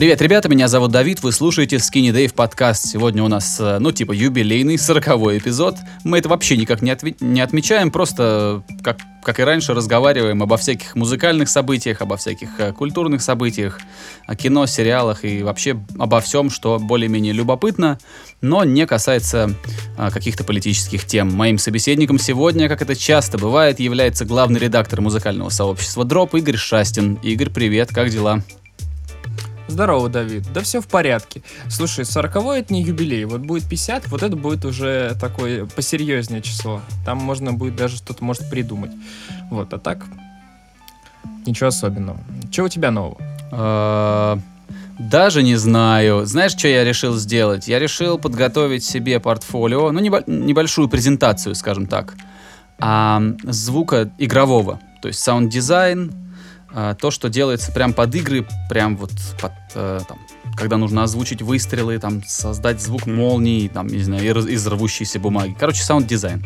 Привет, ребята, меня зовут Давид, вы слушаете Skinny Dave подкаст. Сегодня у нас, э, ну, типа, юбилейный, сороковой эпизод. Мы это вообще никак не, отви- не отмечаем, просто, как, как и раньше, разговариваем обо всяких музыкальных событиях, обо всяких э, культурных событиях, о кино, сериалах и вообще обо всем, что более-менее любопытно, но не касается э, каких-то политических тем. Моим собеседником сегодня, как это часто бывает, является главный редактор музыкального сообщества Дроп Игорь Шастин. Игорь, привет, как дела? Здорово, Давид. Да все в порядке. Слушай, 40 это не юбилей. Вот будет 50, вот это будет уже такое посерьезнее число. Там можно будет даже что-то может придумать. Вот, а так ничего особенного. Что у тебя нового? Э, Даже не знаю. Знаешь, что я решил сделать? Я решил подготовить себе портфолио, ну, небо- небольшую презентацию, скажем так, а, звука игрового. То есть саунд-дизайн, а, то, что делается прям под игры, прям вот под, э, там, когда нужно озвучить выстрелы, там, создать звук молнии, там, не знаю, из, рвущейся бумаги. Короче, саунд-дизайн.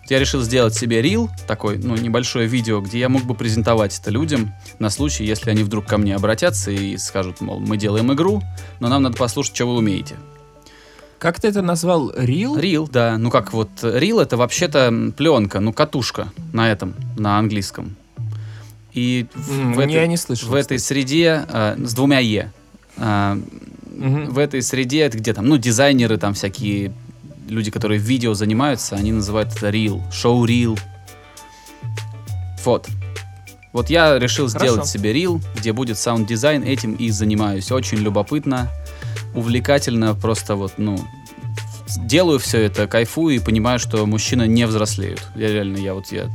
Вот я решил сделать себе reel, такой, ну, небольшое видео, где я мог бы презентовать это людям на случай, если они вдруг ко мне обратятся и скажут, мол, мы делаем игру, но нам надо послушать, что вы умеете. Как ты это назвал? Reel? Reel, да. Ну как вот, reel это вообще-то пленка, ну катушка на этом, на английском. И в, М, в этой, не слышал. в этой среде э, с двумя е. э, Мгм. в этой среде это где там, ну дизайнеры там всякие люди, которые видео занимаются, они называют это reel, show reel. Вот. Вот я решил Хорошо. сделать себе reel, где будет саунд-дизайн, этим и занимаюсь. Очень любопытно, увлекательно, просто вот, ну, делаю все это, кайфую и понимаю, что мужчины не взрослеют. Я реально, я вот, я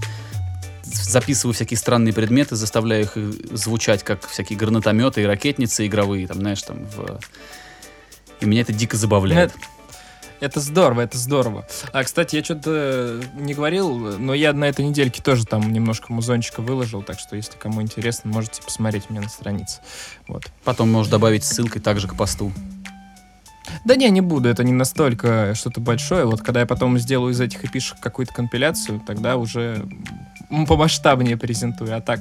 записываю всякие странные предметы, заставляю их э, звучать как всякие гранатометы и ракетницы игровые, там, знаешь, там, в... И меня это дико забавляет. Это здорово, это здорово. А, кстати, я что-то не говорил, но я на этой недельке тоже там немножко музончика выложил, так что, если кому интересно, можете посмотреть меня на странице. Вот. Потом можешь добавить ссылкой также к посту. Да не, не буду, это не настолько что-то большое. Вот когда я потом сделаю из этих эпишек какую-то компиляцию, тогда уже помасштабнее презентую. А так,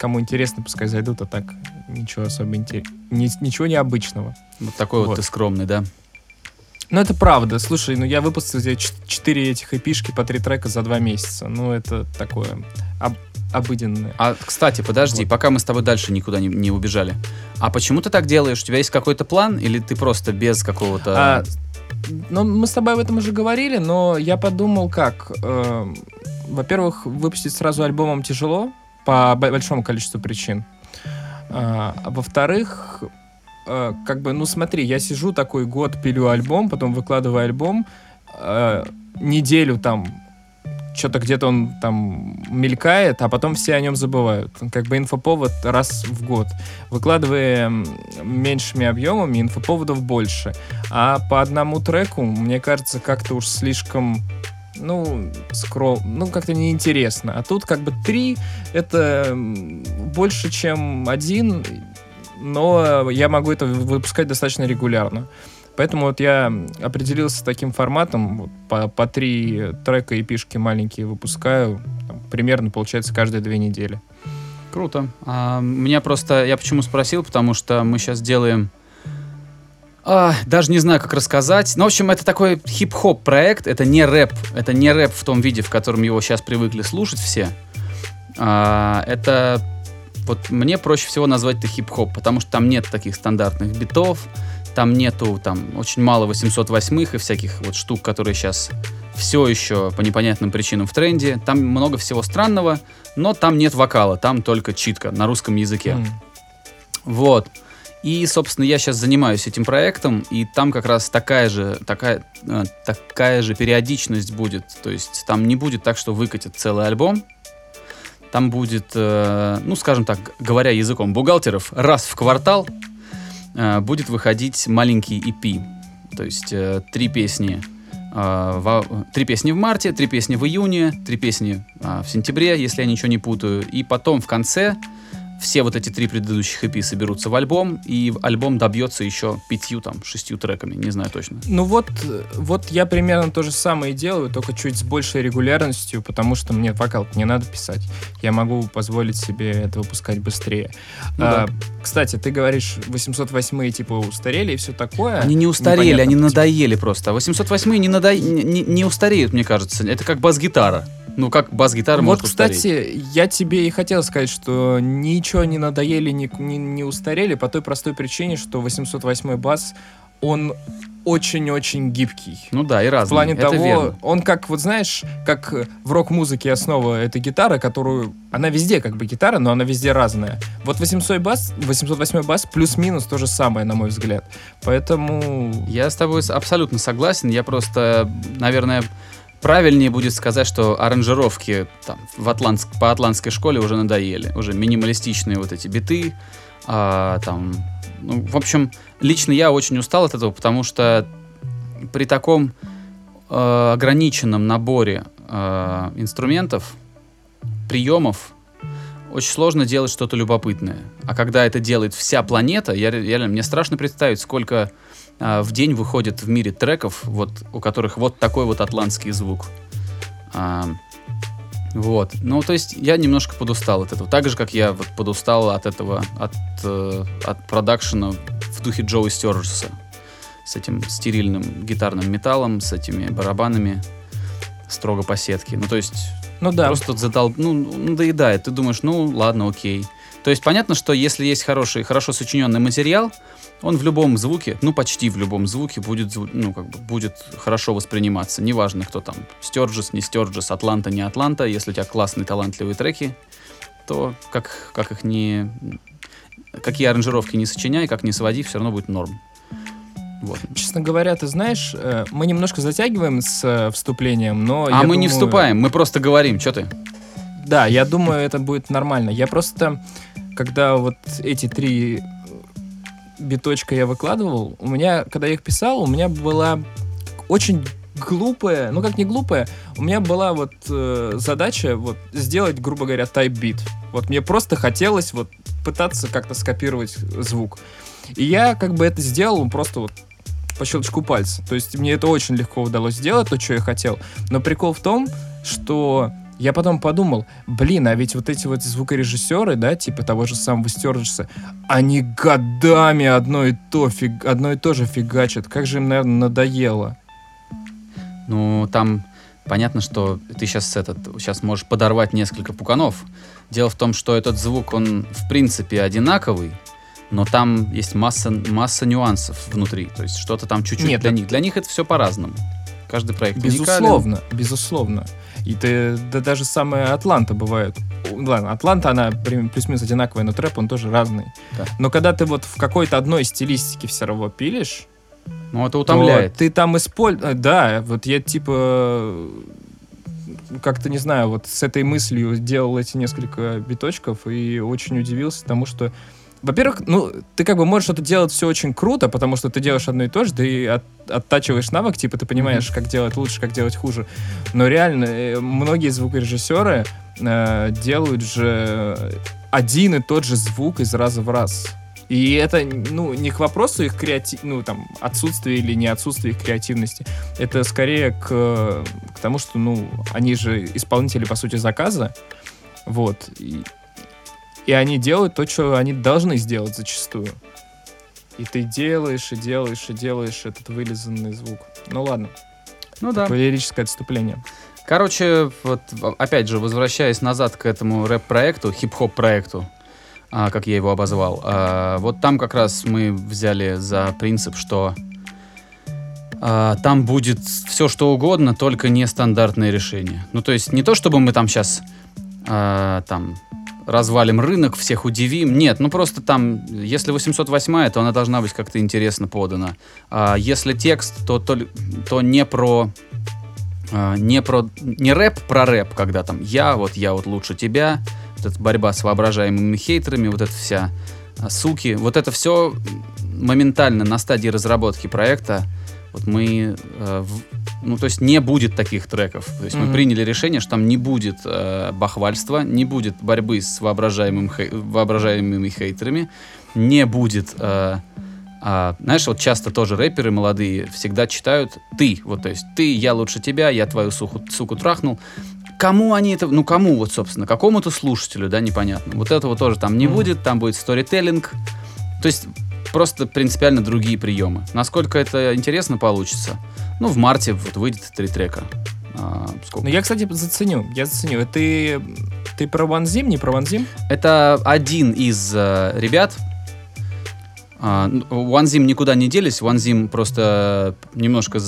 кому интересно, пускай зайдут, а так ничего особо интер- ни- ничего необычного. Вот такой вот, Вот. ты скромный, да? Ну, это правда. Слушай, ну я выпустил ч- четыре этих эпишки по три трека за два месяца. Ну, это такое об- обыденное. А, кстати, подожди, Вот. пока мы с тобой дальше никуда не, не убежали. А почему ты так делаешь? У тебя есть какой-то план или ты просто без какого-то... А, ну, мы с тобой об этом уже говорили, но я подумал, как. эм, во-первых, выпустить сразу альбомом тяжело по бо- большому количеству причин. А, а во-вторых, э, как бы, ну смотри, я сижу такой год, пилю альбом, потом выкладываю альбом, э, неделю там что-то где-то он там мелькает, а потом все о нем забывают. Как бы инфоповод раз в год. Выкладываем меньшими объемами, инфоповодов больше. А по одному треку, мне кажется, как-то уж слишком ну, скрол, ну, как-то неинтересно. А тут как бы три — это больше, чем один, но я могу это выпускать достаточно регулярно. Поэтому вот я определился с таким форматом, вот по, по три трека и пишки маленькие выпускаю, там, примерно, получается, каждые две недели. Круто. А, меня просто... Я почему спросил, потому что мы сейчас делаем... а, даже не знаю, как рассказать. Ну, в общем, это такой хип-хоп проект. Это не рэп. Это не рэп в том виде, в котором его сейчас привыкли слушать все. А, это... Вот мне проще всего назвать это хип-хоп, потому что там нет таких стандартных битов, там нету, там очень мало 808-х и всяких вот штук, которые сейчас все еще по непонятным причинам в тренде. Там много всего странного, но там нет вокала, там только читка на русском языке. М. Вот. И, собственно, я сейчас занимаюсь этим проектом, и там как раз такая же, такая, э, такая же периодичность будет. То есть там не будет так, что выкатит целый альбом. Там будет, э, ну, скажем так, говоря языком бухгалтеров, раз в квартал э, будет выходить маленький EP. То есть три песни. во- три песни в марте, три песни в июне, три песни а, в сентябре, если я ничего не путаю. И потом в конце все вот эти три предыдущих EP соберутся в альбом, и альбом добьется еще пятью, там, шестью треками, не знаю точно. Ну вот, вот я примерно то же самое делаю, только чуть с большей регулярностью, потому что мне вокал не надо писать. Я могу позволить себе это выпускать быстрее. Ну А, да. Кстати, ты говоришь, 808 типа устарели и все такое. Они не устарели, Непонятно они почему. надоели просто. А 808 не, надо... не- не устареют, мне кажется. Это как бас-гитара. Ну, как бас-гитара Вот, может устареть. кстати, я тебе и хотел сказать, что ничего не надоели, не, не, не устарели по той простой причине, что 808 бас, он очень-очень гибкий. Ну да, и разные. В плане это того, верно. он как, вот знаешь, как в рок-музыке основа это гитара, которую... Она везде как бы гитара, но она везде разная. Вот 800 бас, 808 бас плюс-минус то же самое, на мой взгляд. Поэтому... Я с тобой абсолютно согласен. Я просто, наверное, правильнее будет сказать, что аранжировки там, в Атлантск, по атлантской школе уже надоели. Уже минималистичные вот эти биты. а, там, ну, в общем, лично я очень устал от этого, потому что при таком э, ограниченном наборе э, инструментов, приемов, очень сложно делать что-то любопытное. А когда это делает вся планета, я, реально, мне страшно представить, сколько а, в день выходит в мире треков, вот, у которых вот такой вот атлантский звук. А, вот. Ну, то есть я немножко подустал от этого. Так же, как я вот подустал от этого, от, э, от продакшена в духе Джоуи Стержеса. С этим стерильным гитарным металлом, с этими барабанами строго по сетке. Ну, то есть Ну да, Просто задал, ну, надоедает. Ты думаешь, ну, ладно, окей. То есть понятно, что если есть хороший, хорошо сочиненный материал, он в любом звуке, ну, почти в любом звуке будет, ну, как бы, будет хорошо восприниматься. Неважно, кто там, Стерджес, не Стерджес, Атланта, не Атланта. Если у тебя классные, талантливые треки, то как, как их не... Какие аранжировки не сочиняй, как не своди, все равно будет норм. Вот. честно говоря, ты знаешь, э, мы немножко затягиваем с э, вступлением, но... А мы не думаю- вступаем, мы просто говорим. Что ты? Да, я думаю, это будет нормально. Я просто, когда вот эти три биточка я выкладывал, у меня, когда я их писал, у меня была очень глупая, ну как не глупая, у меня была вот э, задача вот сделать, грубо говоря, тайп-бит. Вот мне просто хотелось вот пытаться как-то скопировать звук. И я как бы это сделал просто вот по щелчку пальца. То есть мне это очень легко удалось сделать, то, что я хотел. Но прикол в том, что я потом подумал, блин, а ведь вот эти вот звукорежиссеры, да, типа того же самого Стерджеса, они годами одно и то, фиг, одно и то же фигачат. Как же им, наверное, надоело. Ну, там понятно, что ты сейчас этот, сейчас можешь подорвать несколько пуканов. Дело в том, что этот звук, он в принципе одинаковый, но там есть масса, масса нюансов внутри. То есть что-то там чуть-чуть Нет, для это- них. Для них это все по-разному. Каждый проект уникален. Безусловно, безусловно. И ты, да даже самая Атланта бывает. Ладно, Атланта, она плюс-минус одинаковая, но трэп, он тоже разный. Да. Но когда ты вот в какой-то одной стилистике все равно пилишь, Ну, это то утомляет. ты там используешь... Да, вот я типа как-то, не знаю, вот с этой мыслью делал эти несколько биточков и очень удивился тому, что во-первых, ну, ты как бы можешь это делать все очень круто, потому что ты делаешь одно и то же, ты от- оттачиваешь навык, типа ты понимаешь, как делать лучше, как делать хуже. Но реально, э, многие звукорежиссеры э, делают же один и тот же звук из раза в раз. И это, ну, не к вопросу их креати... ну, там, отсутствия или не отсутствия их креативности. Это скорее к, к тому, что, ну, они же исполнители, по сути, заказа. Вот. И, и они делают то, что они должны сделать зачастую. И ты делаешь, и делаешь, и делаешь этот вылизанный звук. Ну ладно, Ну да. лирическое отступление. Короче, вот опять же, возвращаясь назад к этому рэп-проекту, хип-хоп проекту, а, как я его обозвал, а, вот там как раз мы взяли за принцип, что а, там будет все что угодно, только нестандартные решения. Ну, то есть не то, чтобы мы там сейчас там развалим рынок, всех удивим. Нет, ну просто там, если 808, то она должна быть как-то интересно подана. А если текст, то, то, то не про а, не про не рэп про рэп, когда там я вот я вот лучше тебя, вот эта борьба с воображаемыми хейтерами, вот это вся а, суки, вот это все моментально на стадии разработки проекта Вот мы, э, в- ну то есть не будет таких треков. То есть мы Мгм. приняли решение, что там не будет э, бахвальства, не будет борьбы с воображаемым хей- воображаемыми хейтерами, не будет... э, а, знаешь, вот часто тоже рэперы молодые всегда читают «ты». Вот, то есть «ты, я лучше тебя, я твою суху, суку трахнул». Кому они это... Ну, кому вот, собственно? Какому-то слушателю, да, непонятно. Вот этого тоже там не Мгм. будет, там будет сторителлинг. То есть просто принципиально другие приемы. Насколько это интересно получится? Ну, в марте вот выйдет три трека. А, сколько? Ну, я, кстати, заценю. Я заценю. Ты, ты про Ванзим, не про Ванзим? Это один из э, ребят. А, ну, OneZim никуда не делись. OneZim просто немножко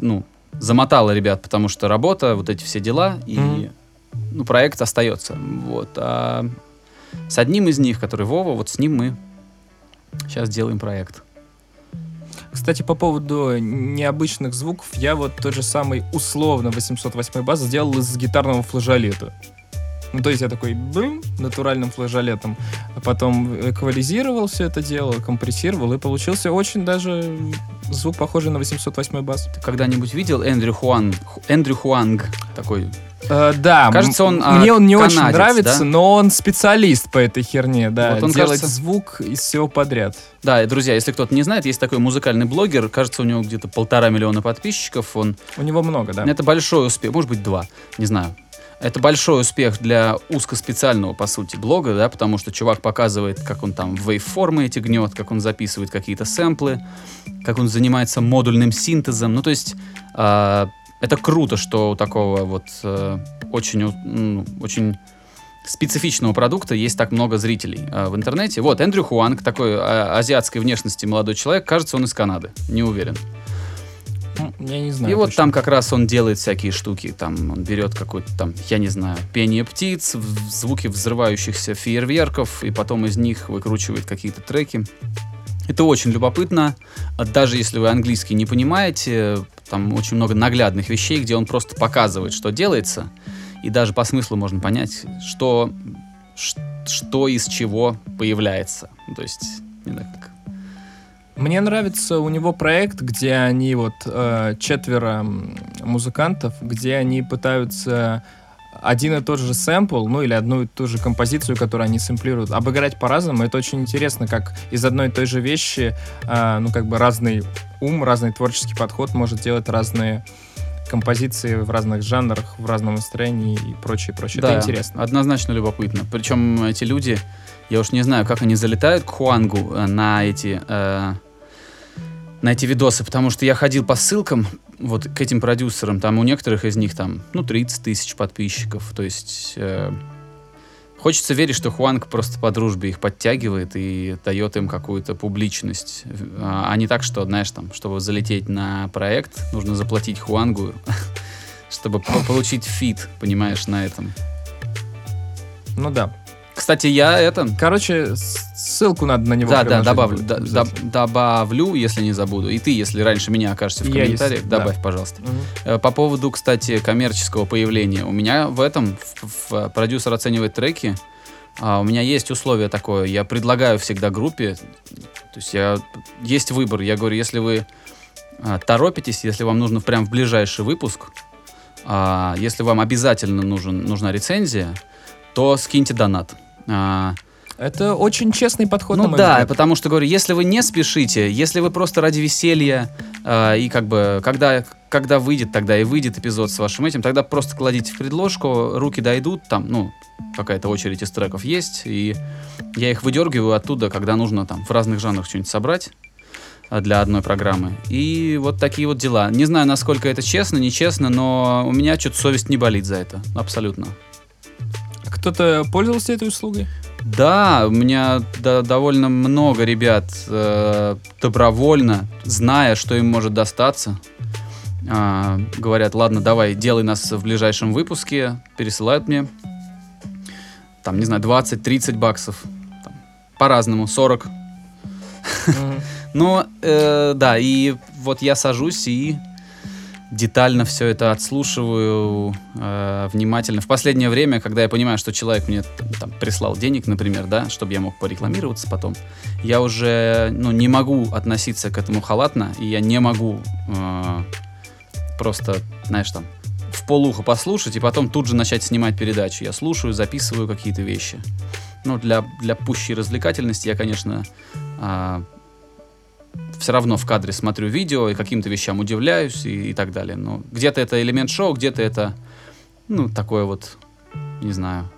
ну, замотала ребят, потому что работа, вот эти все дела, и Мгм. ну, проект остается. Вот. А с одним из них, который Вова, вот с ним мы сейчас делаем проект. Кстати, по поводу необычных звуков, я вот тот же самый условно 808 бас сделал из гитарного флажолета. Ну, то есть я такой бым, натуральным флажолетом, а потом эквализировал все это дело, компрессировал, и получился очень даже звук похожий на 808 бас. Ты когда-нибудь видел Эндрю Хуан, Ху- Эндрю Хуанг такой? Э, да, Кажется, он, а, мне он не очень канадец, нравится, да? но он специалист по этой херне, да, Вот он, делает кажется- звук из всего подряд. Да, и, друзья, если кто-то не знает, есть такой музыкальный блогер, кажется, у него где-то полтора миллиона подписчиков, он У него много, да. Это большой успех, может быть, два, не знаю. Это большой успех для узкоспециального, по сути, блога, да, потому что чувак показывает, как он там вейформы эти гнет, как он записывает какие-то сэмплы, как он занимается модульным синтезом. Ну, то есть, а, это круто, что у такого вот э, очень, ну, очень специфичного продукта есть так много зрителей а, в интернете. Вот, Эндрю Хуанг, такой а, азиатской внешности молодой человек, кажется, он из Канады, не уверен. М, Я не знаю. И вот точно. там как раз он делает всякие штуки. Там он берет какой-то там, я не знаю, пение птиц, звуки взрывающихся фейерверков, и потом из них выкручивает какие-то треки. Это очень любопытно. Даже если вы английский не понимаете, там очень много наглядных вещей, где он просто показывает, что делается. И даже по смыслу можно понять, что, что из чего появляется. Ну, То есть, не как Мне нравится у него проект, где они вот э, четверо музыкантов, где они пытаются один и тот же сэмпл, ну или одну и ту же композицию, которую они сэмплируют, обыграть по-разному. Это очень интересно, как из одной и той же вещи, э, ну как бы разный ум, разный творческий подход может делать разные композиции в разных жанрах, в разном настроении и прочее, прочее. Да, Это интересно. Однозначно любопытно. Причем эти люди, я уж не знаю, как они залетают к Хуангу э, на эти э, на эти видосы, потому что я ходил по ссылкам вот к этим продюсерам, там у некоторых из них там, ну, 30 тысяч подписчиков, то есть э, хочется верить, что Хуанг просто по дружбе их подтягивает и дает им какую-то публичность, а а не так, что, знаешь, там, чтобы залететь на проект, нужно заплатить Хуангу, чтобы по- получить feat, понимаешь, на этом. Ну да. Кстати, я это... Короче, ссылку надо на него Да, да, добавлю, да, добавлю, если не забуду. И ты, если раньше меня окажешься в комментариях, да. добавь, пожалуйста. Мгм. Э, По поводу, кстати, коммерческого появления. У меня в этом, в, в- продюсер оценивает треки, а, у меня есть условие такое, я предлагаю всегда группе, то есть я, есть выбор, я говорю, если вы а, торопитесь, если вам нужно прям в ближайший выпуск, а, если вам обязательно нужен, нужна рецензия, то скиньте донат. А, Это очень честный подход, ну да, взгляд. потому что говорю, если вы не спешите, если вы просто ради веселья э, и как бы когда когда выйдет, тогда и выйдет эпизод с вашим этим, тогда просто кладите в предложку, руки дойдут, там, ну какая-то очередь из треков есть, и я их выдергиваю оттуда, когда нужно там в разных жанрах что-нибудь собрать э, для одной программы. И вот такие вот дела. Не знаю, насколько это честно, нечестно, но у меня что-то совесть не болит за это. Абсолютно. Кто-то пользовался этой услугой? Да, у меня да, довольно много ребят э, добровольно, зная, что им может достаться, а, говорят, ладно, давай, делай нас в ближайшем выпуске, пересылают мне, там, не знаю, 20-30 баксов, там, по-разному, 40. Мгм. Но, э, да, и вот я сажусь и детально все это отслушиваю э, внимательно. В последнее время, когда я понимаю, что человек мне там, прислал денег, например, да, чтобы я мог порекламироваться потом, я уже ну, не могу относиться к этому халатно, и я не могу э, просто, знаешь, там, в полухо послушать и потом тут же начать снимать передачу. Я слушаю, записываю какие-то вещи. Ну, для, для пущей развлекательности я, конечно, а, все равно в кадре смотрю видео и каким-то вещам удивляюсь и, и так далее. Но где-то это элемент шоу, где-то это, ну, такое вот, не знаю.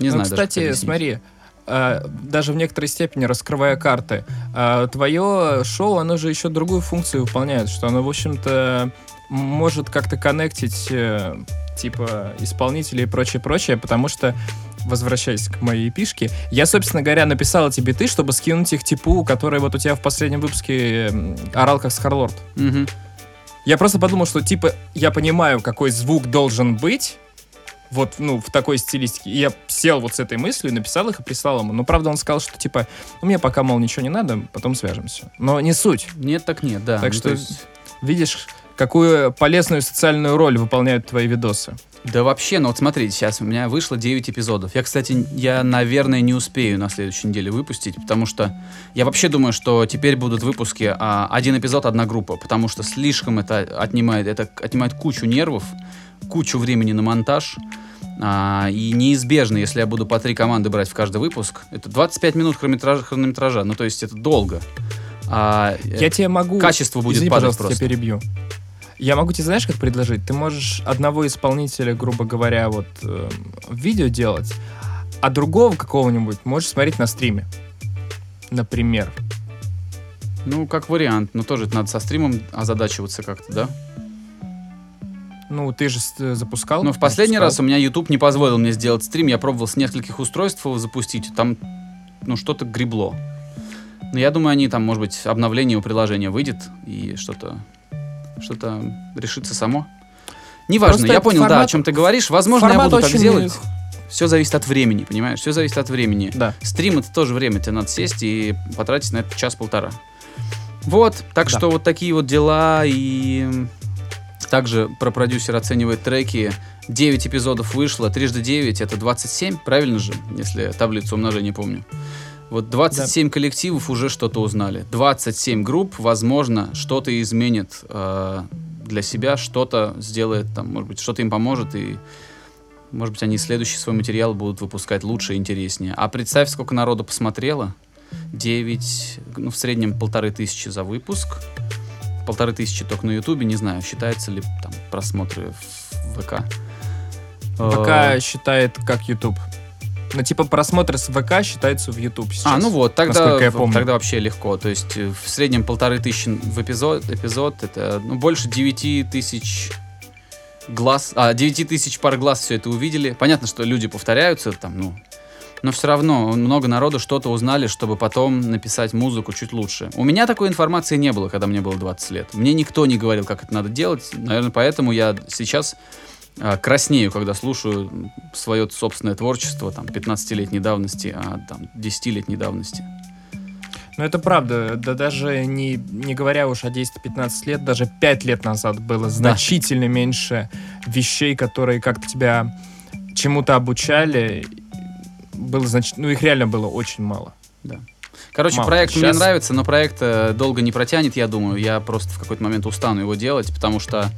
Не Ну, знаю даже, кстати, объяснить. смотри, э, даже в некоторой степени раскрывая карты, э, твое шоу, оно же еще другую функцию выполняет, что оно, в общем-то, может как-то коннектить э, типа исполнителей и прочее, прочее, потому что возвращаясь к моей пишке, я, собственно говоря, написал эти биты, чтобы скинуть их типу, который вот у тебя в последнем выпуске м, орал как Скарлорд. Мгм. Я просто подумал, что типа я понимаю, какой звук должен быть, вот, ну, в такой стилистике. И я сел вот с этой мыслью, написал их и прислал ему. Но, правда, он сказал, что, типа, ну, мне пока, мол, ничего не надо, потом свяжемся. Но не суть. Нет, так нет, да. Так Ну, что- то есть- Видишь, какую полезную социальную роль выполняют твои видосы. Да вообще, ну вот смотрите, сейчас у меня вышло 9 эпизодов. Я, кстати, я, наверное, не успею на следующей неделе выпустить, потому что я вообще думаю, что теперь будут выпуски а, один эпизод, одна группа, потому что слишком это отнимает, это отнимает кучу нервов, кучу времени на монтаж. А, и неизбежно, если я буду по три команды брать в каждый выпуск, это 25 минут хронометража, хронометража ну то есть это долго. А, э, Я тебе могу... качество будет Извини, падать пожалуйста, просто. тебя перебью. Я могу тебе, знаешь, как предложить? Ты можешь одного исполнителя, грубо говоря, вот э, видео делать, а другого какого-нибудь можешь смотреть на стриме. Например. ну, как вариант, но тоже надо со стримом озадачиваться как-то, да? Ну, ты же э, запускал. Ну, в последний запускал. раз у меня YouTube не позволил мне сделать стрим. Я пробовал с нескольких устройств его запустить. Там, ну, что-то гребло. Но я думаю, они там, может быть, обновление у приложения выйдет и что-то что-то решится само. Неважно, Просто я понял, да, о формат- чем ты говоришь. Возможно, я формат буду так делать. Все зависит от времени, понимаешь? Все зависит от времени. Да. Стрим это тоже время, тебе надо сесть и потратить на это час-полтора. Вот, так Да. что вот такие вот дела и также про продюсер оценивает треки. 9 эпизодов вышло, трижды 9 это 27, правильно же, если таблицу умножения помню. Вот 27 коллективов уже что-то узнали. 27 групп, возможно, что-то изменит э, для себя, что-то сделает, там, может быть, что-то им поможет, и, может быть, они следующий свой материал будут выпускать лучше и интереснее. А представь, сколько народу посмотрело. 9, ну, в среднем полторы тысячи за выпуск. Полторы тысячи только на Ютубе, не знаю, считается ли там просмотры в ВК. ВК Э, считает как YouTube. Ну, типа просмотры с ВК считаются в YouTube сейчас. А, ну вот, тогда, я помню. тогда вообще легко. То есть э, в среднем полторы тысячи в эпизод, эпизод это ну, больше 9 тысяч глаз, а, 9 тысяч пар глаз все это увидели. Понятно, что люди повторяются там, ну, но все равно много народу что-то узнали, чтобы потом написать музыку чуть лучше. У меня такой информации не было, когда мне было 20 лет. Мне никто не говорил, как это надо делать. Наверное, поэтому я сейчас а, краснею, когда слушаю свое собственное творчество, там, 15-летней давности, а там, 10-летней давности. Ну, это правда. Да даже не, не говоря уж о 10-15 лет, даже 5 лет назад было значительно меньше вещей, которые как-то тебя чему-то обучали. Было значит, ну, их реально было очень мало. Короче, Мало. проект мне Щас- нравится, но проект э, долго не протянет, я думаю. Я просто в какой-то момент устану его делать, потому что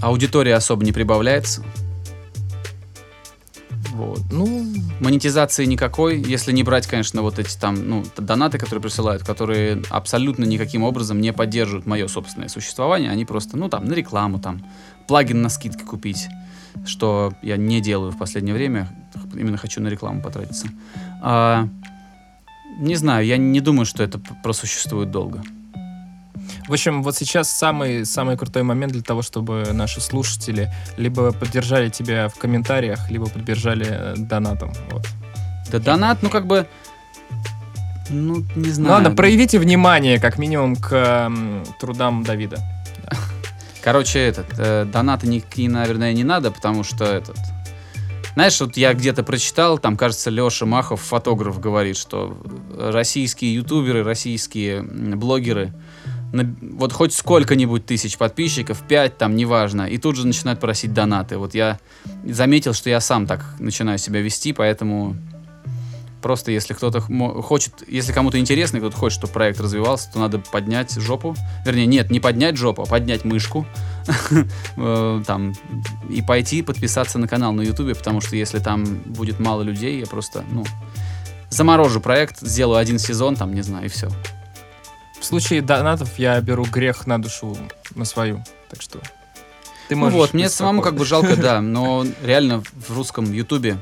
аудитория особо не прибавляется. Вот. Ну, Монетизации никакой, если не брать, конечно, вот эти там, ну, донаты, которые присылают, которые абсолютно никаким образом не поддерживают мое собственное существование, они просто, ну, там, на рекламу, там, плагин на скидки купить, что я не делаю в последнее время, именно хочу на рекламу потратиться. А, не знаю, я не думаю, что это просуществует долго. В общем, вот сейчас самый, самый крутой момент для того, чтобы наши слушатели либо поддержали тебя в комментариях, либо поддержали э, донатом. Вот. Да донат, ну, как бы, ну, не знаю. ладно, проявите внимание, как минимум, к м, трудам Давида. Короче, этот, э, донаты никакие, наверное, не надо, потому что этот... Знаешь, вот я где-то прочитал, там, кажется, Леша Махов, фотограф, говорит, что российские ютуберы, российские блогеры, вот хоть сколько-нибудь тысяч подписчиков, 5 там, неважно, и тут же начинают просить донаты. Вот я заметил, что я сам так начинаю себя вести, поэтому просто если кто-то хочет, если кому-то интересно, кто-то хочет, чтобы проект развивался, то надо поднять жопу. Вернее, нет, не поднять жопу, а поднять мышку. Э, Там, и пойти подписаться на канал на Ютубе, потому что если там будет мало людей, я просто, ну, заморожу проект, сделаю один сезон, там, не знаю, и все. В случае донатов я беру грех на душу на свою. Так что ты Ну можешь... вот, мне самому как бы жалко, да, но реально в русском Ютубе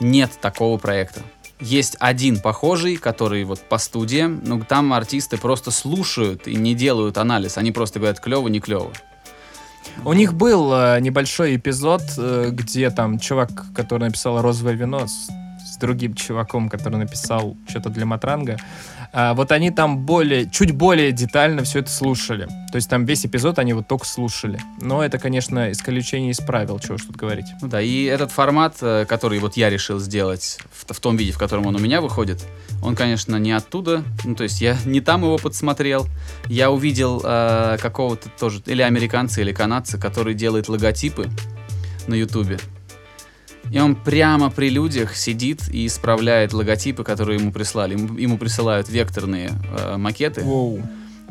нет такого проекта. Есть один похожий, который вот по студиям, но там артисты просто слушают и не делают анализ. Они просто говорят клево, не клево. У них был э, небольшой эпизод, э, где там чувак, который написал «Розовое вино», другим чуваком, который написал что-то для Матранга, а, вот они там более, чуть более детально все это слушали. То есть там весь эпизод они вот только слушали. Но это, конечно, исключение из правил, чего уж тут говорить. Ну да, и этот формат, э, который вот я решил сделать в, в том виде, в котором он у меня выходит, он, конечно, не оттуда. Ну, то есть я не там его подсмотрел. Я увидел э, какого-то тоже, или американца, или канадца, который делает логотипы на Ютубе. И он прямо при людях сидит и исправляет логотипы, которые ему прислали. Ему, ему присылают векторные э, макеты. Воу.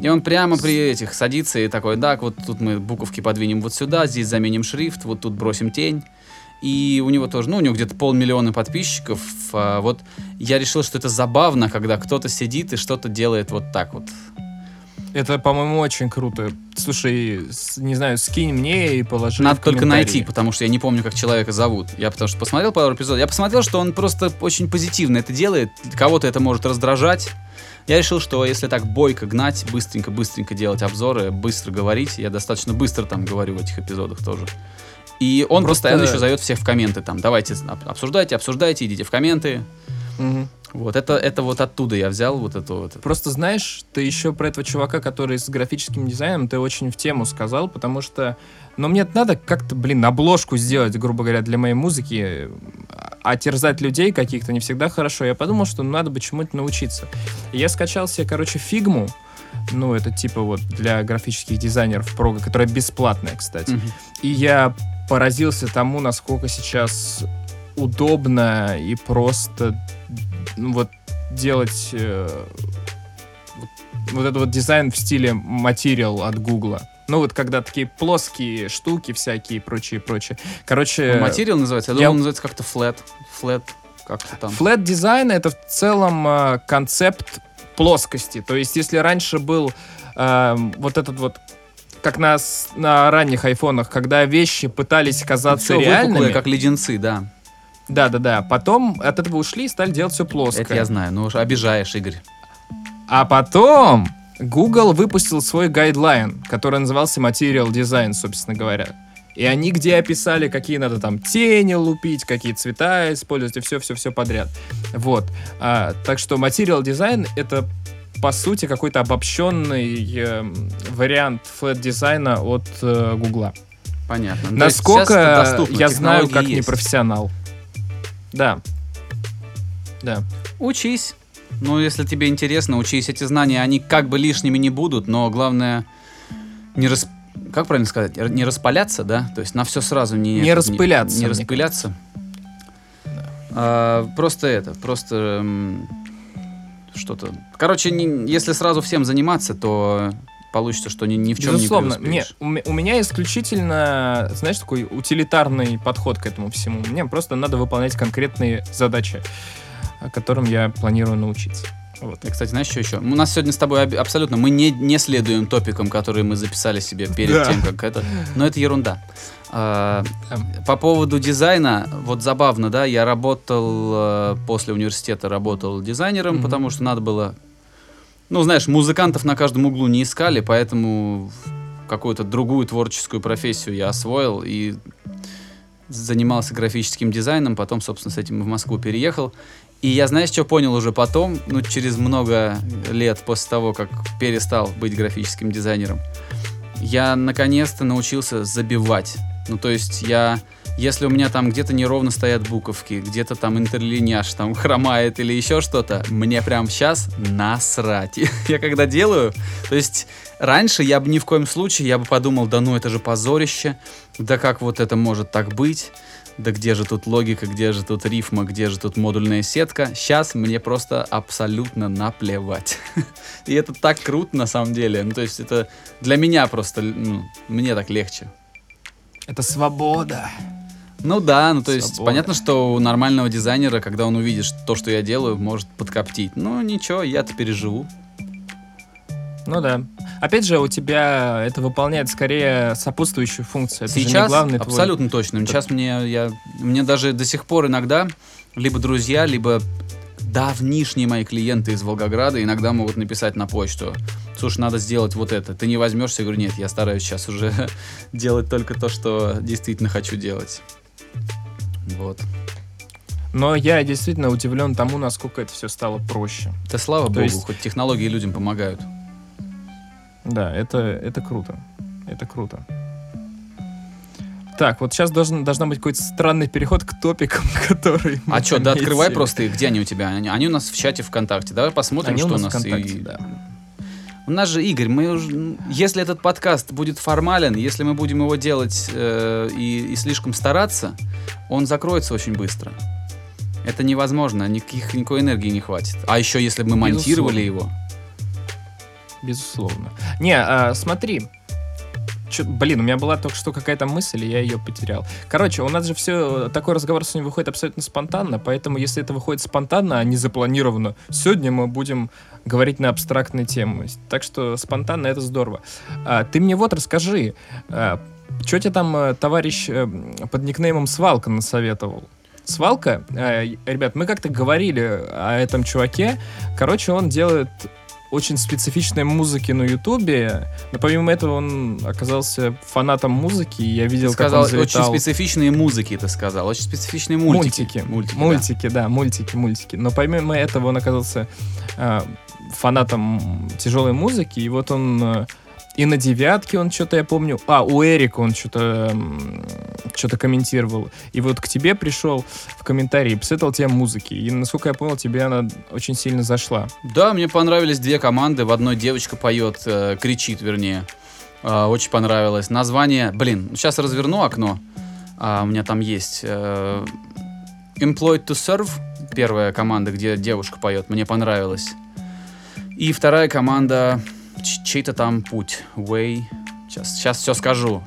И он прямо при этих садится и такой, так, вот тут мы буковки подвинем вот сюда, здесь заменим шрифт, вот тут бросим тень. И у него тоже, ну, у него где-то полмиллиона подписчиков. А вот я решил, что это забавно, когда кто-то сидит и что-то делает вот так вот. Это, по-моему, очень круто. Слушай, не знаю, скинь мне и положи Надо только найти, потому что я не помню, как человека зовут. Я потому что посмотрел пару эпизодов. Я посмотрел, что он просто очень позитивно это делает. Кого-то это может раздражать. Я решил, что если так бойко гнать, быстренько-быстренько делать обзоры, быстро говорить, я достаточно быстро там говорю в этих эпизодах тоже. И он Просто- постоянно еще зовет всех в комменты там. Давайте об- обсуждайте, обсуждайте, идите в комменты. Мгм. Вот это, это вот оттуда я взял вот это вот. Просто знаешь, ты еще про этого чувака, который с графическим дизайном, ты очень в тему сказал, потому что, ну, мне надо как-то, блин, обложку сделать, грубо говоря, для моей музыки, а терзать людей каких-то не всегда хорошо. Я подумал, что надо бы чему-то научиться. Я скачал себе, короче, фигму, ну, это типа вот для графических дизайнеров прога, которая бесплатная, кстати. Мгм. И я поразился тому, насколько сейчас удобно и просто ну, вот делать э, вот, вот этот вот дизайн в стиле Material от Гугла. Ну вот когда такие плоские штуки всякие и прочее, прочее. Короче, Материал называется? Я я- думал, он называется как-то flat. Flat. Как-то там. Flat дизайн это в целом э, концепт плоскости. То есть, если раньше был э, вот этот вот как на, на ранних айфонах, когда вещи пытались казаться Всё реальными. выпуклое, как леденцы, да. Да, да, да. Потом от этого ушли и стали делать все плоское. Это я знаю. Ну уж обижаешь, Игорь. А потом Google выпустил свой guideline, который назывался Material Design, собственно говоря. И они где описали, какие надо там тени лупить, какие цвета использовать, и все-все-все подряд. Вот. А, так что Material Design — это, по сути, какой-то обобщенный эм, вариант flat дизайна от э, Гугла. Понятно. Ну, Насколько я знаю, как есть. непрофессионал. Да. Да. Учись. Ну, если тебе интересно, учись. Эти знания, они как бы лишними не будут, но главное не рас... Как правильно сказать? Не распаляться, да? То есть на все сразу не... Не распыляться, Не, мне распыляться. А, просто это, просто что-то... Короче, не- если сразу всем заниматься, то получится, что ни, ни в чем Безусловно. не преуспеешь. у, ме- у меня исключительно, знаешь, такой утилитарный подход к этому всему. Мне просто надо выполнять конкретные задачи, которым я планирую научиться. Вот. И, кстати, знаешь, что еще? У нас сегодня с тобой об- абсолютно... Мы не, не следуем топикам, которые мы записали себе перед Да. тем, как это... Но это ерунда. А, Эм, По поводу дизайна, вот забавно, да, я работал э, после университета, работал дизайнером, потому что надо было, ну, знаешь, музыкантов на каждом углу не искали, поэтому какую-то другую творческую профессию я освоил и занимался графическим дизайном, потом, собственно, с этим в Москву переехал. И я, знаешь, что понял уже потом, ну, через много лет после того, как перестал быть графическим дизайнером? Я наконец-то научился забивать. Ну, то есть я Если у меня там где-то неровно стоят буковки, где-то там интерлиняж там хромает или еще что-то, мне прям сейчас насрать. Я когда делаю, то есть раньше я бы ни в коем случае, я бы подумал, да ну это же позорище, да как вот это может так быть, да где же тут логика, где же тут рифма, где же тут модульная сетка. Сейчас мне просто абсолютно наплевать. И это так круто на самом деле. Ну, то есть это для меня просто, ну, мне так легче. Это свобода. Ну да, ну то есть Свобода. понятно, что у нормального дизайнера, когда он увидит то, что я делаю, может подкоптить. Ну ничего, я-то переживу. Ну да. Опять же, у тебя это выполняет скорее сопутствующую функцию. Это Сейчас главный твой- абсолютно точно. Сейчас мне я мне даже до сих пор иногда либо друзья, либо давнишние мои клиенты из Волгограда иногда могут написать на почту. Слушай, надо сделать вот это. Ты не возьмешься? Я говорю, нет, я стараюсь сейчас уже делать только то, что действительно хочу делать. Вот. Но я действительно удивлен тому, насколько это все стало проще. Да слава То богу, есть- хоть технологии людям помогают. Да, это, это круто. Это круто. Так, вот сейчас должен, должна быть какой-то странный переход к топикам, которые... мы А что, да открывай просто их. Где они у тебя? Они, они у нас в чате ВКонтакте. Давай посмотрим, Они у что у нас нас. ВКонтакте, и- да. У нас же, Игорь, мы уже, если этот подкаст будет формален, если мы будем его делать э, и, и слишком стараться, он закроется очень быстро. Это невозможно, никаких, никакой энергии не хватит. А еще если бы мы монтировали его. Безусловно. Не, а, смотри. Чё- блин, у меня была только что какая-то мысль, и я ее потерял. Короче, у нас же все, такой разговор сегодня выходит абсолютно спонтанно, поэтому если это выходит спонтанно, а не запланированно, сегодня мы будем говорить на абстрактные темы. Так что спонтанно это здорово. А, ты мне вот расскажи, что тебе там э, товарищ э, под никнеймом Свалка насоветовал? Свалка, э, ребят, мы как-то говорили о этом чуваке. Короче, он делает очень специфичной музыки на Ютубе. Но помимо этого он оказался фанатом музыки. и Я Ты видел, сказал, как он очень специфичные музыки, ты сказал. Очень специфичные мультики. Мультики. Мультики, да. Мультики, да. мультики, мультики. Но помимо этого он оказался э, фанатом тяжелой музыки. И вот он э, и на девятке он что-то, я помню... А, у Эрика он что-то что-то комментировал. И вот к тебе пришел в комментарии, посоветовал тебе музыки. И, насколько я понял, тебе она очень сильно зашла. Да, мне понравились две команды. В одной девочка поет, э, кричит, вернее. А, очень понравилось. Название, блин, сейчас разверну окно. А, у меня там есть. э, Employed to Serve, первая команда, где девушка поет, мне понравилось. И вторая команда, чей-то там путь, Way. Сейчас, сейчас все скажу.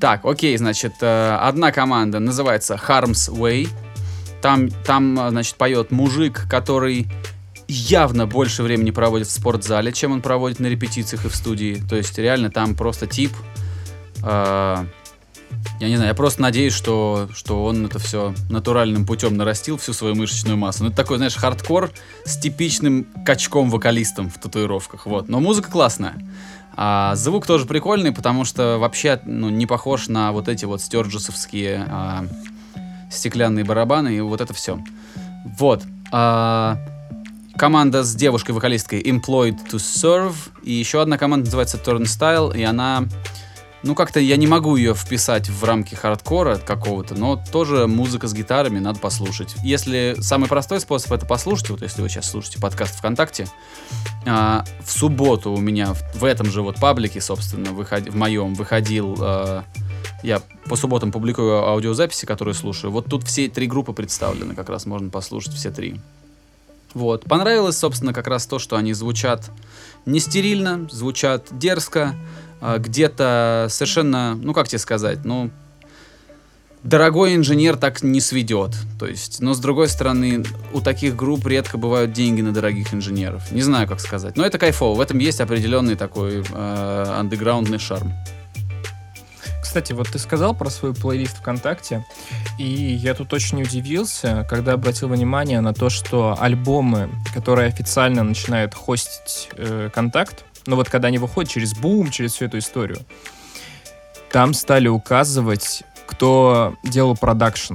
Так, окей, значит, э, одна команда называется Harm's Way. Там, там, э, значит, поет мужик, который явно больше времени проводит в спортзале, чем он проводит на репетициях и в студии. То есть реально там просто тип. э, я не знаю, я просто надеюсь, что, что он это все натуральным путем нарастил, всю свою мышечную массу. Ну, это такой, знаешь, хардкор с типичным качком-вокалистом в татуировках. Вот. Но музыка классная. А звук тоже прикольный, потому что вообще ну, не похож на вот эти вот стюарджесовские а, стеклянные барабаны и вот это все. Вот. А, команда с девушкой-вокалисткой Employed to Serve. И еще одна команда называется Turnstile, и она... Ну, как-то я не могу ее вписать в рамки хардкора какого-то, но тоже музыка с гитарами надо послушать. Если самый простой способ это послушать, вот если вы сейчас слушаете подкаст ВКонтакте, а, в субботу у меня в, в этом же вот паблике, собственно, выход- в моем выходил... а, я по субботам публикую аудиозаписи, которые слушаю. Вот тут все три группы представлены, как раз можно послушать все три. Вот. Понравилось, собственно, как раз то, что они звучат не стерильно, звучат дерзко, где-то совершенно, ну как тебе сказать, ну дорогой инженер так не сведет. То есть, но с другой стороны, у таких групп редко бывают деньги на дорогих инженеров. Не знаю, как сказать. Но это кайфово. В этом есть определенный такой э, андеграундный шарм. Кстати, вот ты сказал про свой плейлист ВКонтакте, и я тут очень удивился, когда обратил внимание на то, что альбомы, которые официально начинают хостить э, контакт, ну вот когда они выходят через бум, через всю эту историю, там стали указывать, кто делал продакшн.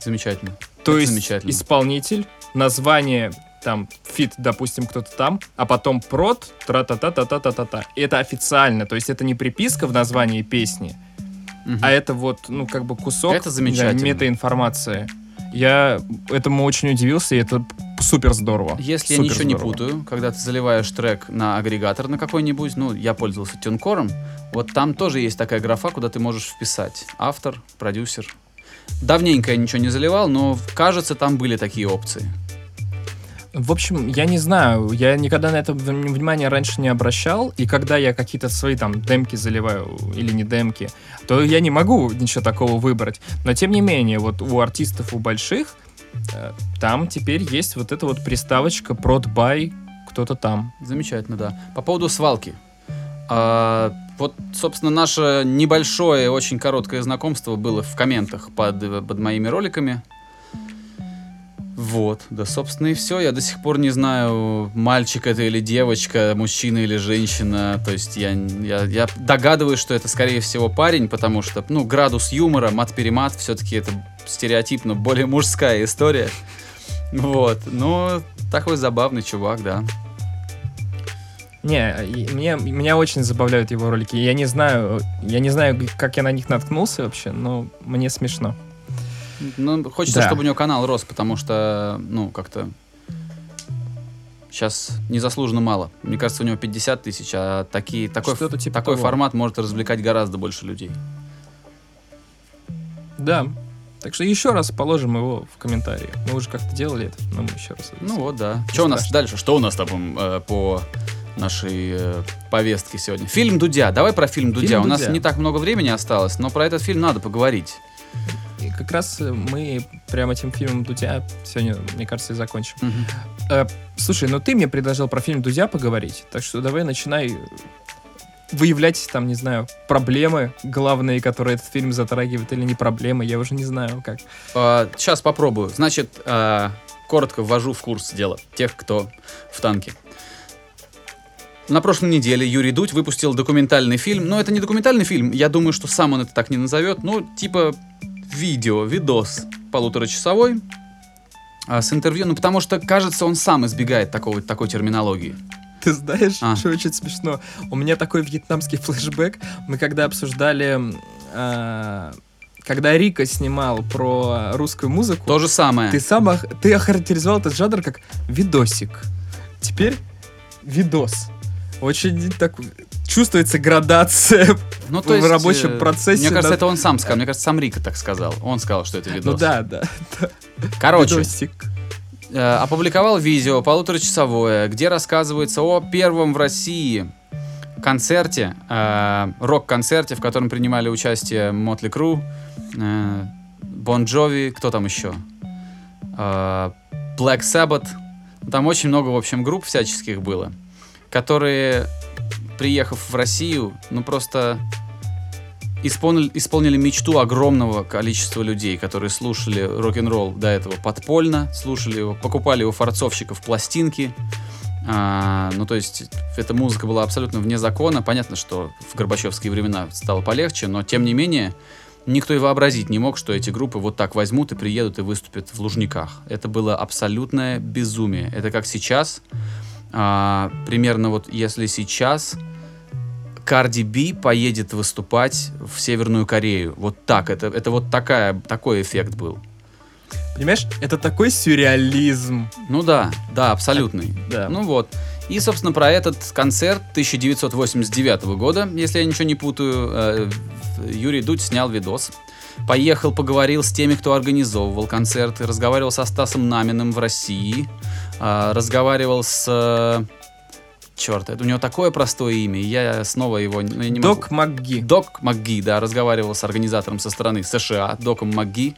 Замечательно. То Это есть замечательно. исполнитель, название там feat, допустим, кто-то там, а потом prod, тра та та та та та та та И это официально, то есть это не приписка в названии песни, Мгм. а это вот, ну, как бы кусок Это замечательно. да, метаинформации. Я этому очень удивился, и это супер здорово. Если я Супер ничего не здорово. путаю, когда ты заливаешь трек на агрегатор на какой-нибудь, ну, я пользовался TuneCore ом, вот там тоже есть такая графа, куда ты можешь вписать автор, продюсер. Давненько я ничего не заливал, но кажется, там были такие опции. В общем, я не знаю, я никогда на это внимание раньше не обращал, и когда я какие-то свои там демки заливаю или не демки, то я не могу ничего такого выбрать. Но тем не менее, вот у артистов, у больших, там теперь есть вот эта вот приставочка prod кто-то там. Замечательно, да. По поводу свалки. А, вот, собственно, наше небольшое, очень короткое знакомство было в комментах под, э, под моими роликами. Вот, да, собственно, и все. Я до сих пор не знаю, мальчик это или девочка, мужчина или женщина. То есть я, я, я догадываюсь, что это, скорее всего, парень, потому что, ну, градус юмора, мат-перемат, все-таки это стереотипно более мужская история. Вот, но такой забавный чувак, да. Не, мне, меня очень забавляют его ролики. Я не знаю, я не знаю, как я на них наткнулся вообще, но мне смешно. Ну, хочется, Да. чтобы у него канал рос, потому что, ну, как-то сейчас незаслуженно мало. Мне кажется, у него 50 тысяч, а такие, такой, Что-то типа такой того. формат может развлекать гораздо больше людей. Да. Так что еще раз положим его в комментарии. Мы уже как-то делали это, но мы еще раз. Ну вот, да. Что у нас дальше? Что у нас там э, по нашей э, повестке сегодня? Фильм Дудя. Давай про фильм Дудя. Фильм у нас Дудя. не так много времени осталось, но про этот фильм надо поговорить. Как раз мы прямо этим фильмом Дудя сегодня, мне кажется, и закончим. Мгм. Э, слушай, ну ты мне предложил про фильм Дудя поговорить, так что давай начинай выявлять там, не знаю, проблемы главные, которые этот фильм затрагивает, или не проблемы, я уже не знаю как. сейчас попробую. Значит, а, коротко ввожу в курс дела тех, кто в танке. На прошлой неделе Юрий Дудь выпустил документальный фильм. Но это не документальный фильм, я думаю, что сам он это так не назовет. Ну, типа видео, видос полуторачасовой а, с интервью. Ну, потому что, кажется, он сам избегает такого, такой терминологии. Ты знаешь, А. что очень смешно? У меня такой вьетнамский флешбэк. Мы когда обсуждали, а, когда Рика снимал про русскую музыку, То же самое. ты сам ох- ты охарактеризовал этот жанр как видосик. Теперь видос. Очень так чувствуется градация. ну, в рабочем э, процессе Мне кажется, надо- это он сам сказал. Мне кажется, сам Рика так сказал. Он сказал, что это видос. Ну да, да. Короче, Видосик. э, опубликовал видео полуторачасовое, где рассказывается о первом в России концерте, э, рок-концерте, в котором принимали участие Мотли Кру, Бон Джови, кто там еще? Э, Black Sabbath. Там очень много, в общем, групп всяческих было, которые, приехав в Россию, ну просто исполнили, исполнили мечту огромного количества людей, которые слушали рок-н-ролл до этого подпольно, слушали его, покупали у форцовщиков пластинки. А, ну, то есть, эта музыка была абсолютно вне закона. Понятно, что в Горбачевские времена стало полегче, но, тем не менее, никто и вообразить не мог, что эти группы вот так возьмут и приедут и выступят в Лужниках. Это было абсолютное безумие. Это как сейчас, а, примерно вот если сейчас Карди Би поедет выступать в Северную Корею. Вот так, это, это вот такая, такой эффект был. Понимаешь, это такой сюрреализм. Ну да, да, абсолютный. Да. Ну вот. И, собственно, про этот концерт 1989 года, если я ничего не путаю, э, Юрий Дудь снял видос. Поехал, поговорил с теми, кто организовывал концерт, разговаривал со Стасом Наминым в России, а, разговаривал с... э, Черт, это у него такое простое имя, и я снова его ну, я не могу. Док МакГи. Док МакГи, да, разговаривал с организатором со стороны США, Доком МакГи,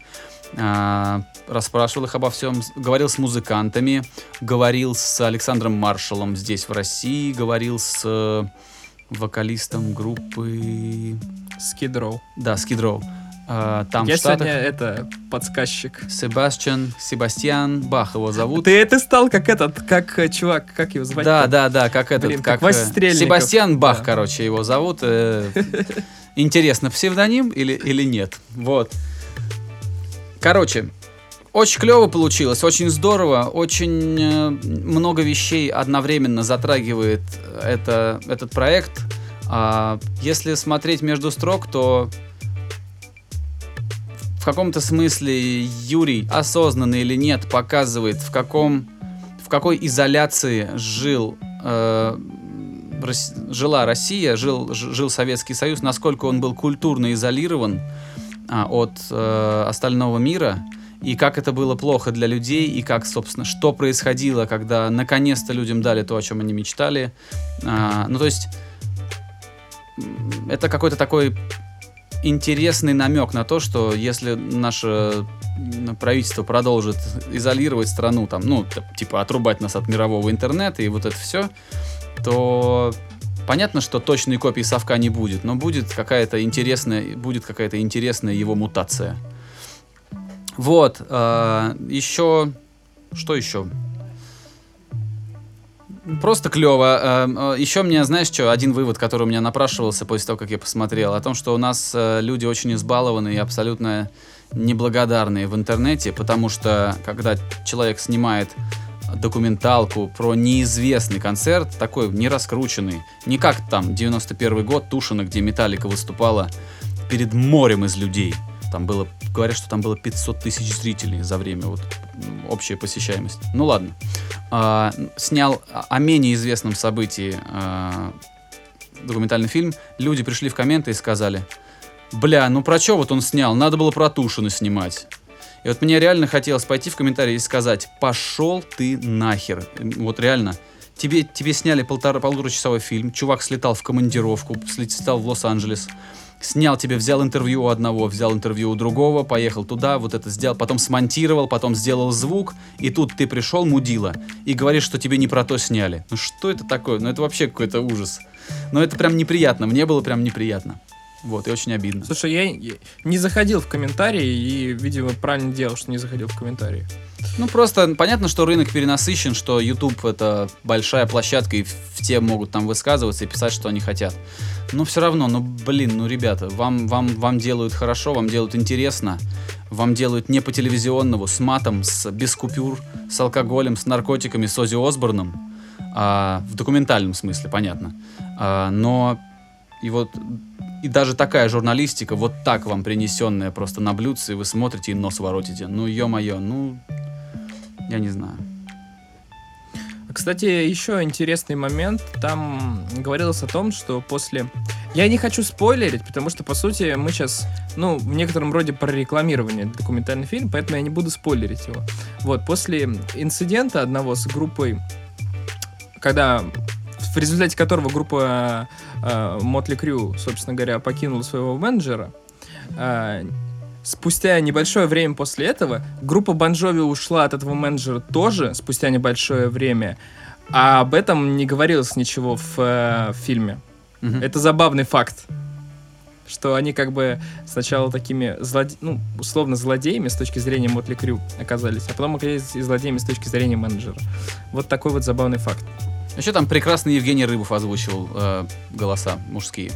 а, расспрашивал их обо всем, говорил с музыкантами, говорил с Александром Маршалом здесь, в России, говорил с э, вокалистом группы... Скидроу. Да, Скидроу. А, там Я в Штатах. сегодня это подсказчик. Себастьян, Себастьян Бах его зовут. Ты это стал как этот, как э, чувак, как его звать? Да, да, да, как этот, Блин, как как, Вася э, Стрельников. Себастьян Бах, Да. короче, его зовут. э, Интересно, псевдоним или, или нет? Вот. Короче, очень клево получилось, очень здорово, очень э, много вещей одновременно затрагивает это, этот проект. А, если смотреть между строк, то в каком-то смысле Юрий, осознанно или нет, показывает, в каком в какой изоляции жил э, Рос- жила Россия, жил, жил Советский Союз, насколько он был культурно изолирован а, от э, остального мира, и как это было плохо для людей, и как, собственно, что происходило, когда наконец-то людям дали то, о чем они мечтали. А, ну, то есть, это какой-то такой интересный намек на то, что если наше правительство продолжит изолировать страну, там, ну, типа отрубать нас от мирового интернета и вот это все, то понятно, что точной копии совка не будет, но будет какая-то интересная, будет какая-то интересная его мутация. Вот, а, еще, что еще? Просто клево. Еще мне, знаешь, что, один вывод, который у меня напрашивался после того, как я посмотрел, о том, что у нас э, люди очень избалованы и абсолютно неблагодарные в интернете, потому что когда человек снимает документалку про неизвестный концерт, такой не раскрученный, не как там 91 год Тушина, где Металлика выступала перед морем из людей. Там было, говорят, что там было 500 тысяч зрителей за время вот общая посещаемость. Ну ладно. А, снял о менее известном событии а, документальный фильм. Люди пришли в комменты и сказали, бля, ну про что вот он снял? Надо было про Тушина снимать. И вот мне реально хотелось пойти в комментарии и сказать, пошел ты нахер. Вот реально. Тебе, тебе сняли полтора, полуторачасовой фильм, чувак слетал в командировку, слетал в Лос-Анджелес, снял тебе, взял интервью у одного, взял интервью у другого, поехал туда, вот это сделал, потом смонтировал, потом сделал звук, и тут ты пришел, мудила, и говоришь, что тебе не про то сняли. Ну что это такое? Ну это вообще какой-то ужас. Ну это прям неприятно, мне было прям неприятно. Вот, и очень обидно. Слушай, я не заходил в комментарии и, видимо, правильно делал, что не заходил в комментарии. Ну, просто понятно, что рынок перенасыщен, что YouTube это большая площадка, и все могут там высказываться и писать, что они хотят. Но все равно, ну, блин, ну, ребята, вам, вам, вам делают хорошо, вам делают интересно, вам делают не по телевизионному, с матом, с, без купюр, с алкоголем, с наркотиками, с Ози Осборном, а, в документальном смысле, понятно. А, но и вот и даже такая журналистика, вот так вам принесенная просто на блюдце, и вы смотрите и нос воротите. Ну, ё-моё, ну, я не знаю. Кстати, еще интересный момент. Там говорилось о том, что после... Я не хочу спойлерить, потому что, по сути, мы сейчас, ну, в некотором роде прорекламирование документальный фильм, поэтому я не буду спойлерить его. Вот, после инцидента одного с группой, когда в результате которого группа Мотли Крю, собственно говоря, покинула своего менеджера, э, спустя небольшое время после этого группа Бонжови ушла от этого менеджера тоже спустя небольшое время, а об этом не говорилось ничего в, э, в фильме. Мгм. Это забавный факт. Что они как бы сначала такими, злоде... ну, условно, злодеями с точки зрения Мотли Крю оказались, а потом оказались и злодеями с точки зрения менеджера. Вот такой вот забавный факт. Еще там прекрасный Евгений Рыбов озвучивал э, голоса мужские.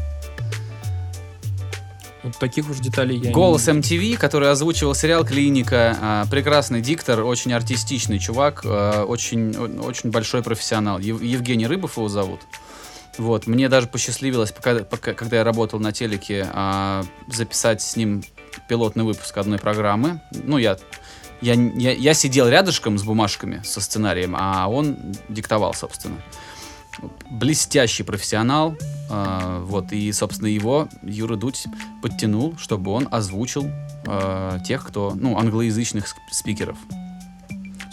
Вот таких уж деталей я Голос не... MTV, который озвучивал сериал «Клиника». а, прекрасный диктор, очень артистичный чувак, а, очень, очень большой профессионал. Ев- Евгений Рыбов его зовут. Вот, мне даже посчастливилось, пока, пока- когда я работал на телеке, а, записать с ним пилотный выпуск одной программы. Ну, я, я, я, я сидел рядышком с бумажками, со сценарием, а он диктовал, собственно. Блестящий профессионал. а, вот, и, собственно, его Юра Дудь подтянул, чтобы он озвучил э, тех, кто, ну, англоязычных спикеров.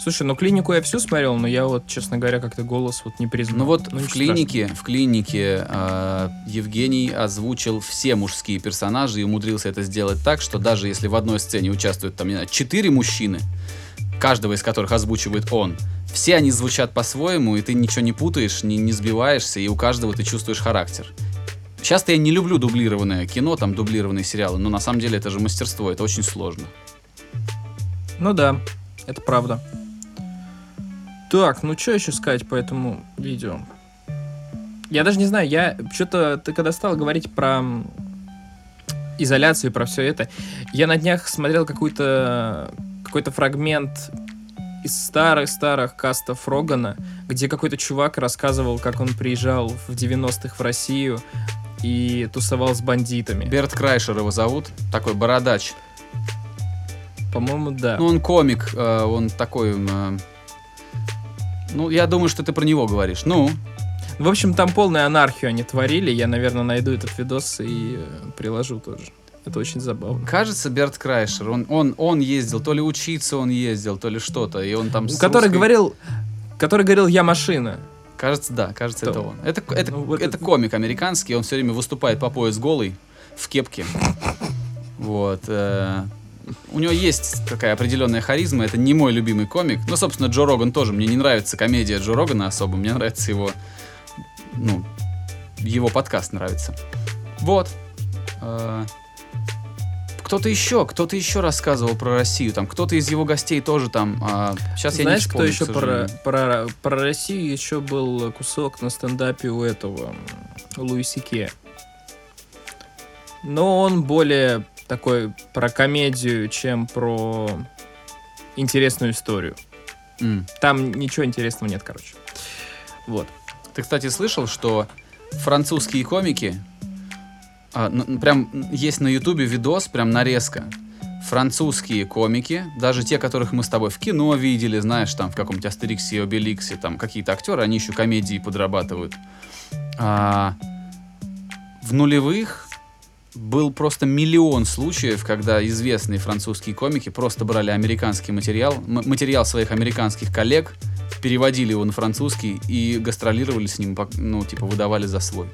Слушай, ну клинику я всю смотрел, но я вот, честно говоря, как-то голос вот не признал. Ну вот Ну, в клинике, в клинике э, Евгений озвучил все мужские персонажи и умудрился это сделать так, что даже если в одной сцене участвуют там, не знаю, четыре мужчины, каждого из которых озвучивает он, все они звучат по-своему, и ты ничего не путаешь, не, не сбиваешься, и у каждого ты чувствуешь характер. Часто я не люблю дублированное кино, там дублированные сериалы, но на самом деле это же мастерство, это очень сложно. Ну да, это правда. Так, ну что еще сказать по этому видео? Я даже не знаю, я что-то, ты когда стал говорить про изоляцию и про все это, я на днях смотрел какой-то какой-то фрагмент из старых-старых кастов Рогана, где какой-то чувак рассказывал, как он приезжал в 90-х в Россию и тусовал с бандитами. Берт Крайшер его зовут, такой бородач. По-моему, да. Ну, он комик, э, он такой... ну, я думаю, что ты про него говоришь. Ну, В общем, там полную анархию они творили. Я, наверное, найду этот видос и э, приложу тоже. Это очень забавно. кажется, Берт Крайшер, он, он, он ездил, то ли учиться он ездил, то ли что-то, и он там... Который русской- говорил, который говорил «Я машина». Кажется, да, кажется, Кто? это он. Это, это, Ну, вот это это- комик американский, он все время выступает по пояс голый, в кепке. Вот. э, У него есть такая определенная харизма, это не мой любимый комик. Ну, собственно, Джо Роган тоже. Мне не нравится комедия Джо Рогана особо, мне нравится его, ну, его подкаст нравится. Вот. Э, Кто-то еще, кто-то еще рассказывал про Россию, там, кто-то из его гостей тоже там. сейчас я не Знаешь, кто вспомню, к еще про, про, про Россию еще был кусок на стендапе у этого м, Луиси Ке. Но он более такой про комедию, чем про интересную историю. М. Там ничего интересного нет, короче. Вот. Ты, кстати, слышал, что французские комики, а, н- прям есть на Ютубе видос, прям нарезка. Французские комики, даже те, которых мы с тобой в кино видели, знаешь, там в каком-нибудь Астериксе и Обеликсе, там какие-то актеры, они еще комедии подрабатывают. А, в нулевых был просто миллион случаев, когда известные французские комики просто брали американский материал, м- материал своих американских коллег, переводили его на французский и гастролировали с ним, ну, типа, выдавали за свой.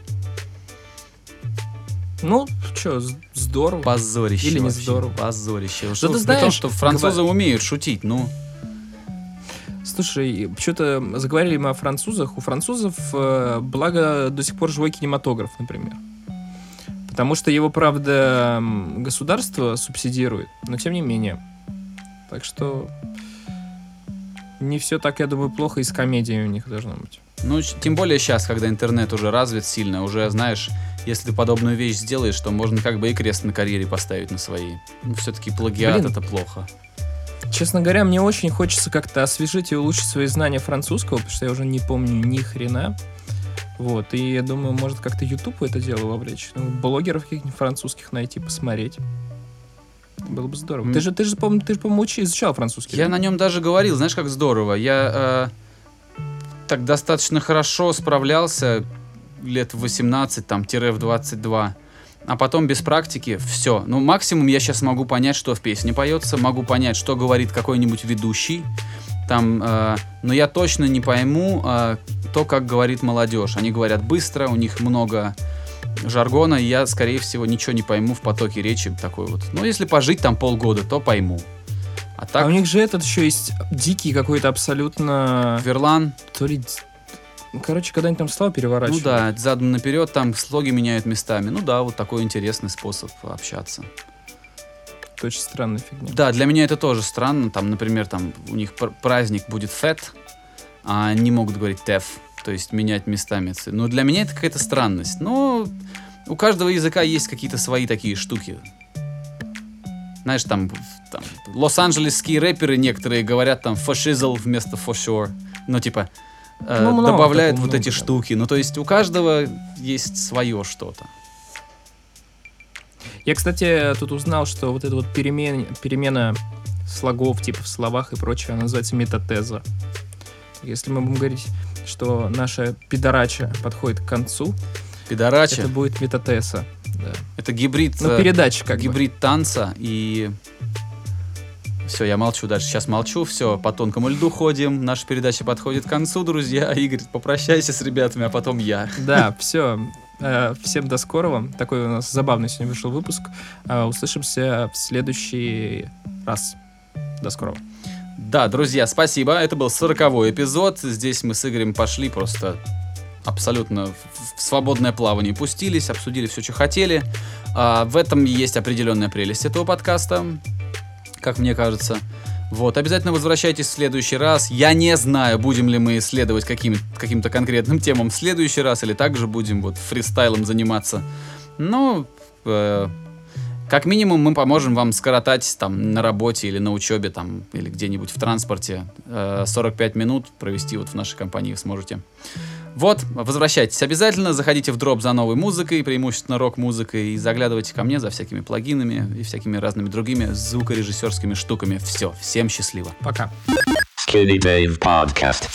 Ну, что, здорово. Позорище Или не вообще, здорово. Позорище. ты Что, том, знаешь, что французы говор- умеют шутить, ну... Слушай, что-то заговорили мы о французах. У французов, э, благо, до сих пор живой кинематограф, например. Потому что его, правда, государство субсидирует, но тем не менее. Так что не все так, я думаю, плохо и с комедией у них должно быть. Ну, тем более сейчас, когда интернет уже развит сильно, уже, знаешь, если ты подобную вещь сделаешь, то можно как бы и крест на карьере поставить на своей. Ну, все-таки плагиат Блин. это плохо. Честно говоря, мне очень хочется как-то освежить и улучшить свои знания французского, потому что я уже не помню ни хрена. Вот, и я думаю, может как-то YouTube это дело вовлечь. Ну, блогеров каких-нибудь французских найти, посмотреть. Было бы здорово. Ты же, ты же, по-моему, ты же, по-моему, изучал французский. Я да? на нем даже говорил, знаешь, как здорово. Я э, так достаточно хорошо справлялся лет в 18, там, тире в 22. А потом без практики все. Ну, максимум я сейчас могу понять, что в песне поется, могу понять, что говорит какой-нибудь ведущий. Там, э, но я точно не пойму э, то, как говорит молодежь. Они говорят быстро, у них много жаргона, и я, скорее всего, ничего не пойму в потоке речи такой вот. Ну, если пожить там полгода, то пойму. А так, А у них же этот еще есть дикий какой-то абсолютно... Верлан, То ли... Ну, Короче, когда они там слова ну переворачивают. да, задом наперед, там слоги меняют местами. Ну да, вот такой интересный способ общаться. Это очень странная фигня. Да, для меня это тоже странно. Там, например, там у них пр- праздник будет фет, а они могут говорить теф, то есть менять местами. Но для меня это какая-то странность. Но у каждого языка есть какие-то свои такие штуки. Знаешь, там, там лос-анджелесские рэперы некоторые говорят там for shizzle вместо for sure. Ну, типа, э, Ну, много добавляют такого, вот много, эти да. штуки. Ну, то есть у каждого есть свое что-то. Я, кстати, тут узнал, что вот эта вот перемен... перемена слогов, типа в словах и прочее, она называется метатеза. Если мы будем говорить, что наша пидорача подходит к концу, Пидорача. это будет метатеса. Да. Это гибрид, Ну, э, передача как бы. гибрид танца и... Все, я молчу дальше. Сейчас молчу. Все, по тонкому льду ходим. Наша передача подходит к концу, друзья. Игорь, попрощайся с ребятами, а потом я. Да, все. Всем до скорого. Такой у нас забавный сегодня вышел выпуск. Э, Услышимся в следующий раз. До скорого. Да, друзья, спасибо. Это был сороковой эпизод. Здесь мы с Игорем пошли просто абсолютно в свободное плавание пустились, обсудили все, что хотели. А, в этом есть определенная прелесть этого подкаста, как мне кажется. Вот, обязательно возвращайтесь в следующий раз. Я не знаю, будем ли мы исследовать каким, каким-то конкретным темам в следующий раз, или также будем вот фристайлом заниматься. Но э, Как минимум мы поможем вам скоротать там на работе или на учебе там или где-нибудь в транспорте э, 45 минут провести вот в нашей компании сможете. Вот, возвращайтесь обязательно, заходите в дроп за новой музыкой, преимущественно рок-музыкой, и заглядывайте ко мне за всякими плагинами и всякими разными другими звукорежиссерскими штуками. Все, всем счастливо. Пока. Skinny Dave Podcast.